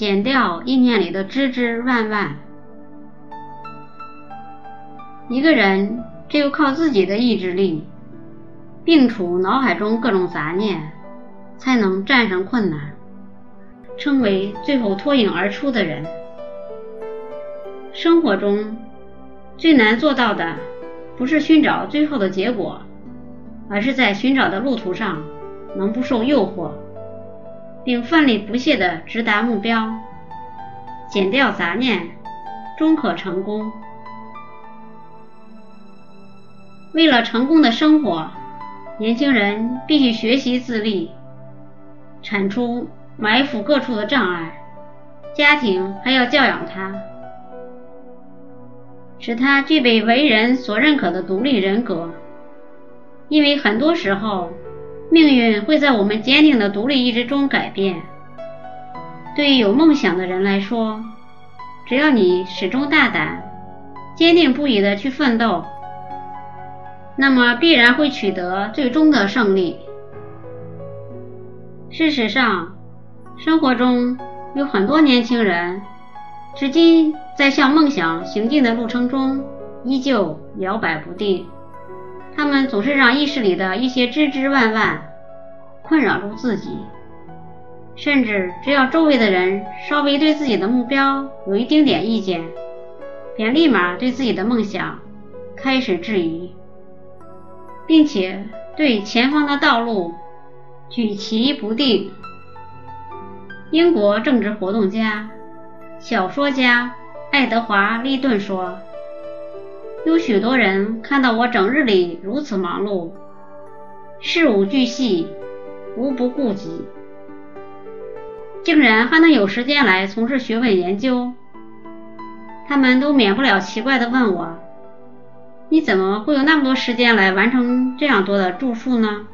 减掉意念里的枝枝万万。一个人只有靠自己的意志力，摒除脑海中各种杂念，才能战胜困难，成为最后脱颖而出的人。生活中最难做到的，不是寻找最后的结果，而是在寻找的路途上能不受诱惑，并奋力不懈地直达目标，减掉杂念，终可成功。为了成功的生活，年轻人必须学习自立，铲除埋伏各处的障碍。家庭还要教养他，使他具备为人所认可的独立人格。因为很多时候，命运会在我们坚定的独立意志中改变。对于有梦想的人来说，只要你始终大胆、坚定不移地去奋斗。那么必然会取得最终的胜利。事实上，生活中有很多年轻人，至今在向梦想行进的路程中依旧摇摆不定。他们总是让意识里的一些枝枝万万困扰住自己，甚至只要周围的人稍微对自己的目标有一丁点意见，便立马对自己的梦想开始质疑。并且对前方的道路举棋不定。英国政治活动家、小说家爱德华·利顿说：“有许多人看到我整日里如此忙碌，事无巨细，无不顾及，竟然还能有时间来从事学问研究。他们都免不了奇怪地问我。”你怎么会有那么多时间来完成这样多的著述呢？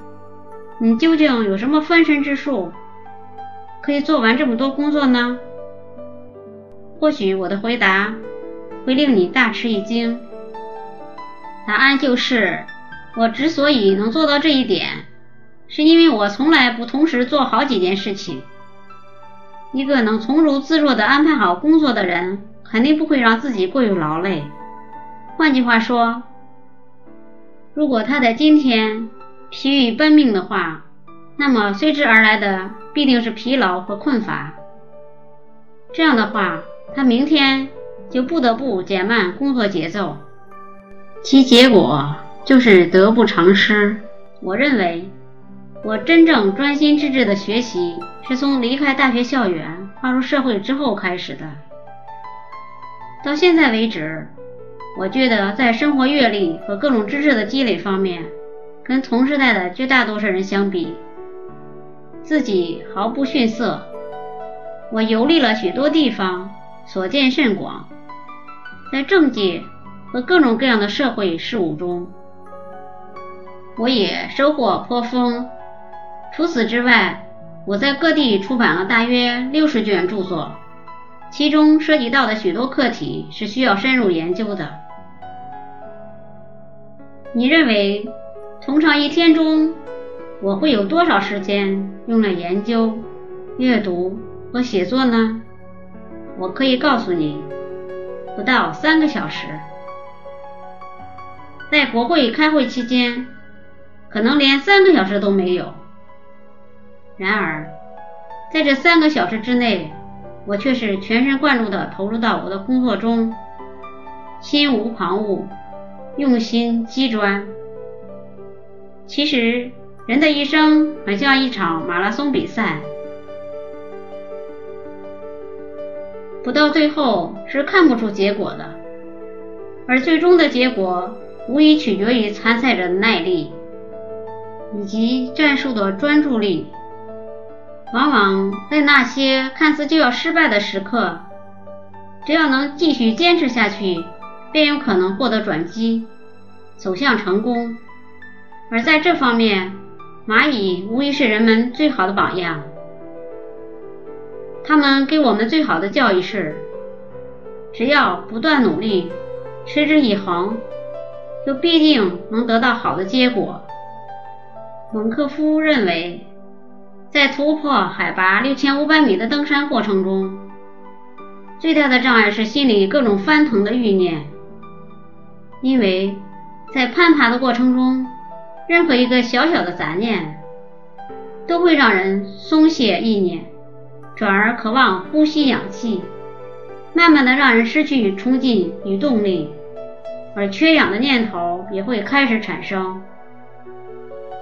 你究竟有什么分身之术，可以做完这么多工作呢？或许我的回答会令你大吃一惊。答案就是，我之所以能做到这一点，是因为我从来不同时做好几件事情。一个能从容自若地安排好工作的人，肯定不会让自己过于劳累。换句话说，如果他在今天疲于奔命的话，那么随之而来的必定是疲劳和困乏。这样的话，他明天就不得不减慢工作节奏，其结果就是得不偿失。我认为，我真正专心致志的学习是从离开大学校园、踏入社会之后开始的。到现在为止。我觉得在生活阅历和各种知识的积累方面，跟同时代的绝大多数人相比，自己毫不逊色。我游历了许多地方，所见甚广，在政界和各种各样的社会事务中，我也收获颇丰。除此之外，我在各地出版了大约六十卷著作，其中涉及到的许多课题是需要深入研究的。你认为，通常一天中，我会有多少时间用来研究、阅读和写作呢？我可以告诉你，不到三个小时。在国会开会期间，可能连三个小时都没有。然而，在这三个小时之内，我却是全神贯注地投入到我的工作中，心无旁骛。用心机专。其实，人的一生很像一场马拉松比赛，不到最后是看不出结果的。而最终的结果，无疑取决于参赛者的耐力以及战术的专注力。往往在那些看似就要失败的时刻，只要能继续坚持下去。便有可能获得转机，走向成功。而在这方面，蚂蚁无疑是人们最好的榜样。他们给我们最好的教育是：只要不断努力，持之以恒，就必定能得到好的结果。蒙克夫认为，在突破海拔六千五百米的登山过程中，最大的障碍是心里各种翻腾的欲念，因为在攀爬的过程中，任何一个小小的杂念都会让人松懈意念，转而渴望呼吸氧气，慢慢的让人失去冲劲与动力，而缺氧的念头也会开始产生，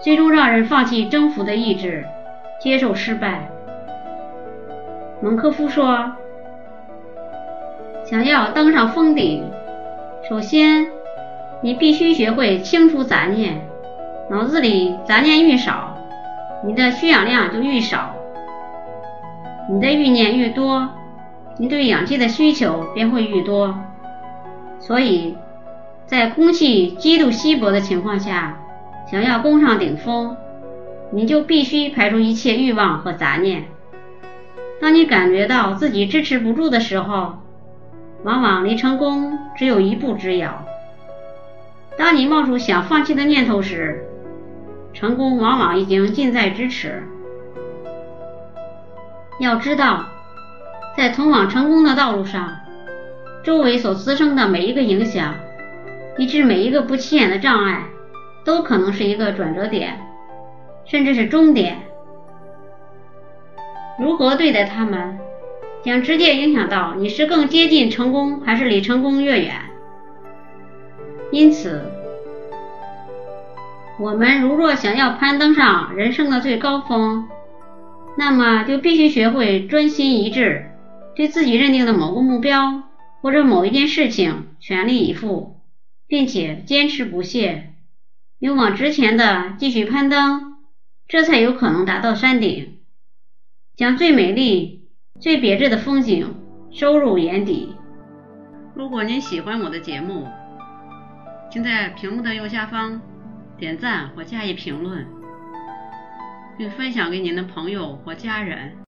最终让人放弃征服的意志，接受失败。蒙科夫说。想要登上峰顶，首先你必须学会清除杂念。脑子里杂念愈少，你的需氧量就愈少。你的欲念愈多，你对氧气的需求便会愈多。所以，在空气极度稀薄的情况下，想要攻上顶峰，你就必须排除一切欲望和杂念。当你感觉到自己支持不住的时候，往往离成功只有一步之遥。当你冒出想放弃的念头时，成功往往已经近在咫尺。要知道，在通往成功的道路上，周围所滋生的每一个影响，以致每一个不起眼的障碍，都可能是一个转折点，甚至是终点。如何对待他们？将直接影响到你是更接近成功还是离成功越远。因此，我们如若想要攀登上人生的最高峰，那么就必须学会专心一致，对自己认定的某个目标或者某一件事情全力以赴，并且坚持不懈，勇往直前的继续攀登，这才有可能达到山顶，将最美丽。最别致的风景收入眼底。如果您喜欢我的节目，请在屏幕的右下方点赞或加以评论，并分享给您的朋友或家人。